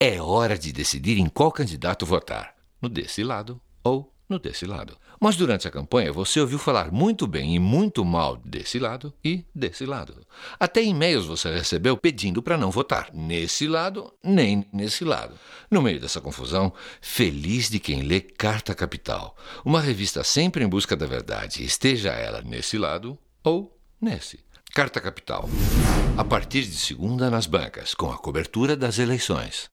É hora de decidir em qual candidato votar, no desse lado ou no desse lado. Mas durante a campanha você ouviu falar muito bem e muito mal desse lado e desse lado. Até e-mails você recebeu pedindo para não votar nesse lado nem nesse lado. No meio dessa confusão, feliz de quem lê Carta Capital, uma revista sempre em busca da verdade, esteja ela nesse lado ou nesse. Carta Capital. A partir de segunda nas bancas, com a cobertura das eleições.